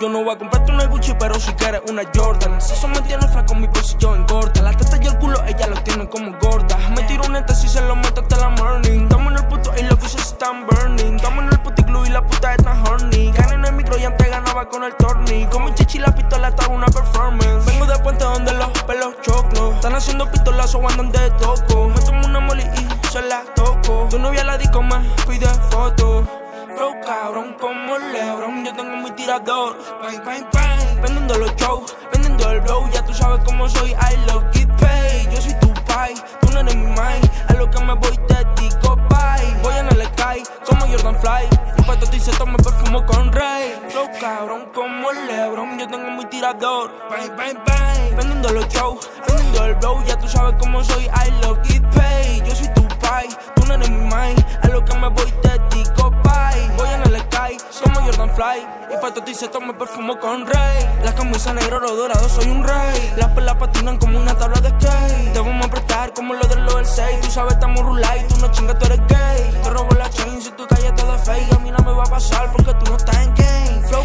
Yo no voy a comprarte una Gucci, pero si quieres una Jordan. Si eso me tiene flaco, mi bolsillo engorda. La teta y el culo, ella lo tiene como gorda. Me tiro un ente si se lo meto hasta la morning. Estamos en el puto y los vicios están burning. Estamos en el puticlub y la puta está horny. Gané en el micro y antes ganaba con el torni. Con mi chichi la pistola estaba una performance. Vengo de puente donde los pelos choclos. Están haciendo pistolazos o andan de toco. Me tomo una moli y se la toco. Tu novia la disco me pide fotos. Flow cabrón como Lebron, yo tengo mi tirador. Bang, bang, bang. Vendiendo los shows, vendiendo el blow, ya tú sabes cómo soy. I love get paid. Yo soy tu pai, tú no eres mi mind. A lo que me voy te digo bye. Voy en el sky como Jordan Fly. Un pato y se toma perfumo con Rey. Flow cabrón como Lebron, yo tengo mi tirador. Bang, bang, bang. Vendiendo los shows, vendiendo el blow, ya tú sabes cómo soy. I love get paid. Yo soy tú no eres mi mind. A lo que me voy te digo bye. Voy en el sky como Jordan Fly. Y pato y se toma perfumo con Rey. La camisa negro, oro dorado, soy un rey. Las perlas patinan como una tabla de skate. Te vamos a apretar como lo del lo del 6. Tú sabes, estamos rulay, tú no chingas, tú eres gay. Te robo la chain si tu calle te de fake. A mí no me va a pasar porque tú no estás en game. Flow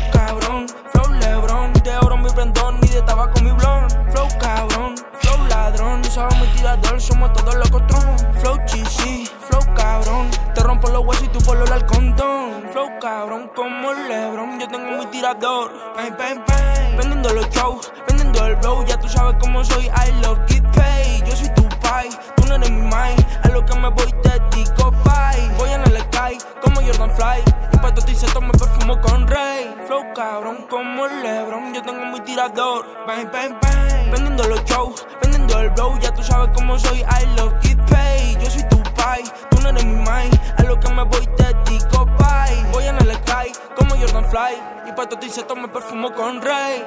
cabrón como Lebron, yo tengo mi tirador. Vendiendo los shows, vendiendo el blow, ya tú sabes cómo soy. I love get paid. Yo soy tu pai, tú no eres mi mind. A lo que me voy te digo bye. Voy en el sky como Jordan Fly. Y pato y se toma perfumo con Rey. Flow cabrón como Lebron, yo tengo mi tirador. Vendiendo los shows, vendiendo el blow, ya tú sabes cómo soy. I love get paid. Yo soy tu pai, tú no eres mi mind. A lo que me voy Y pato y se toma perfumo con Rey.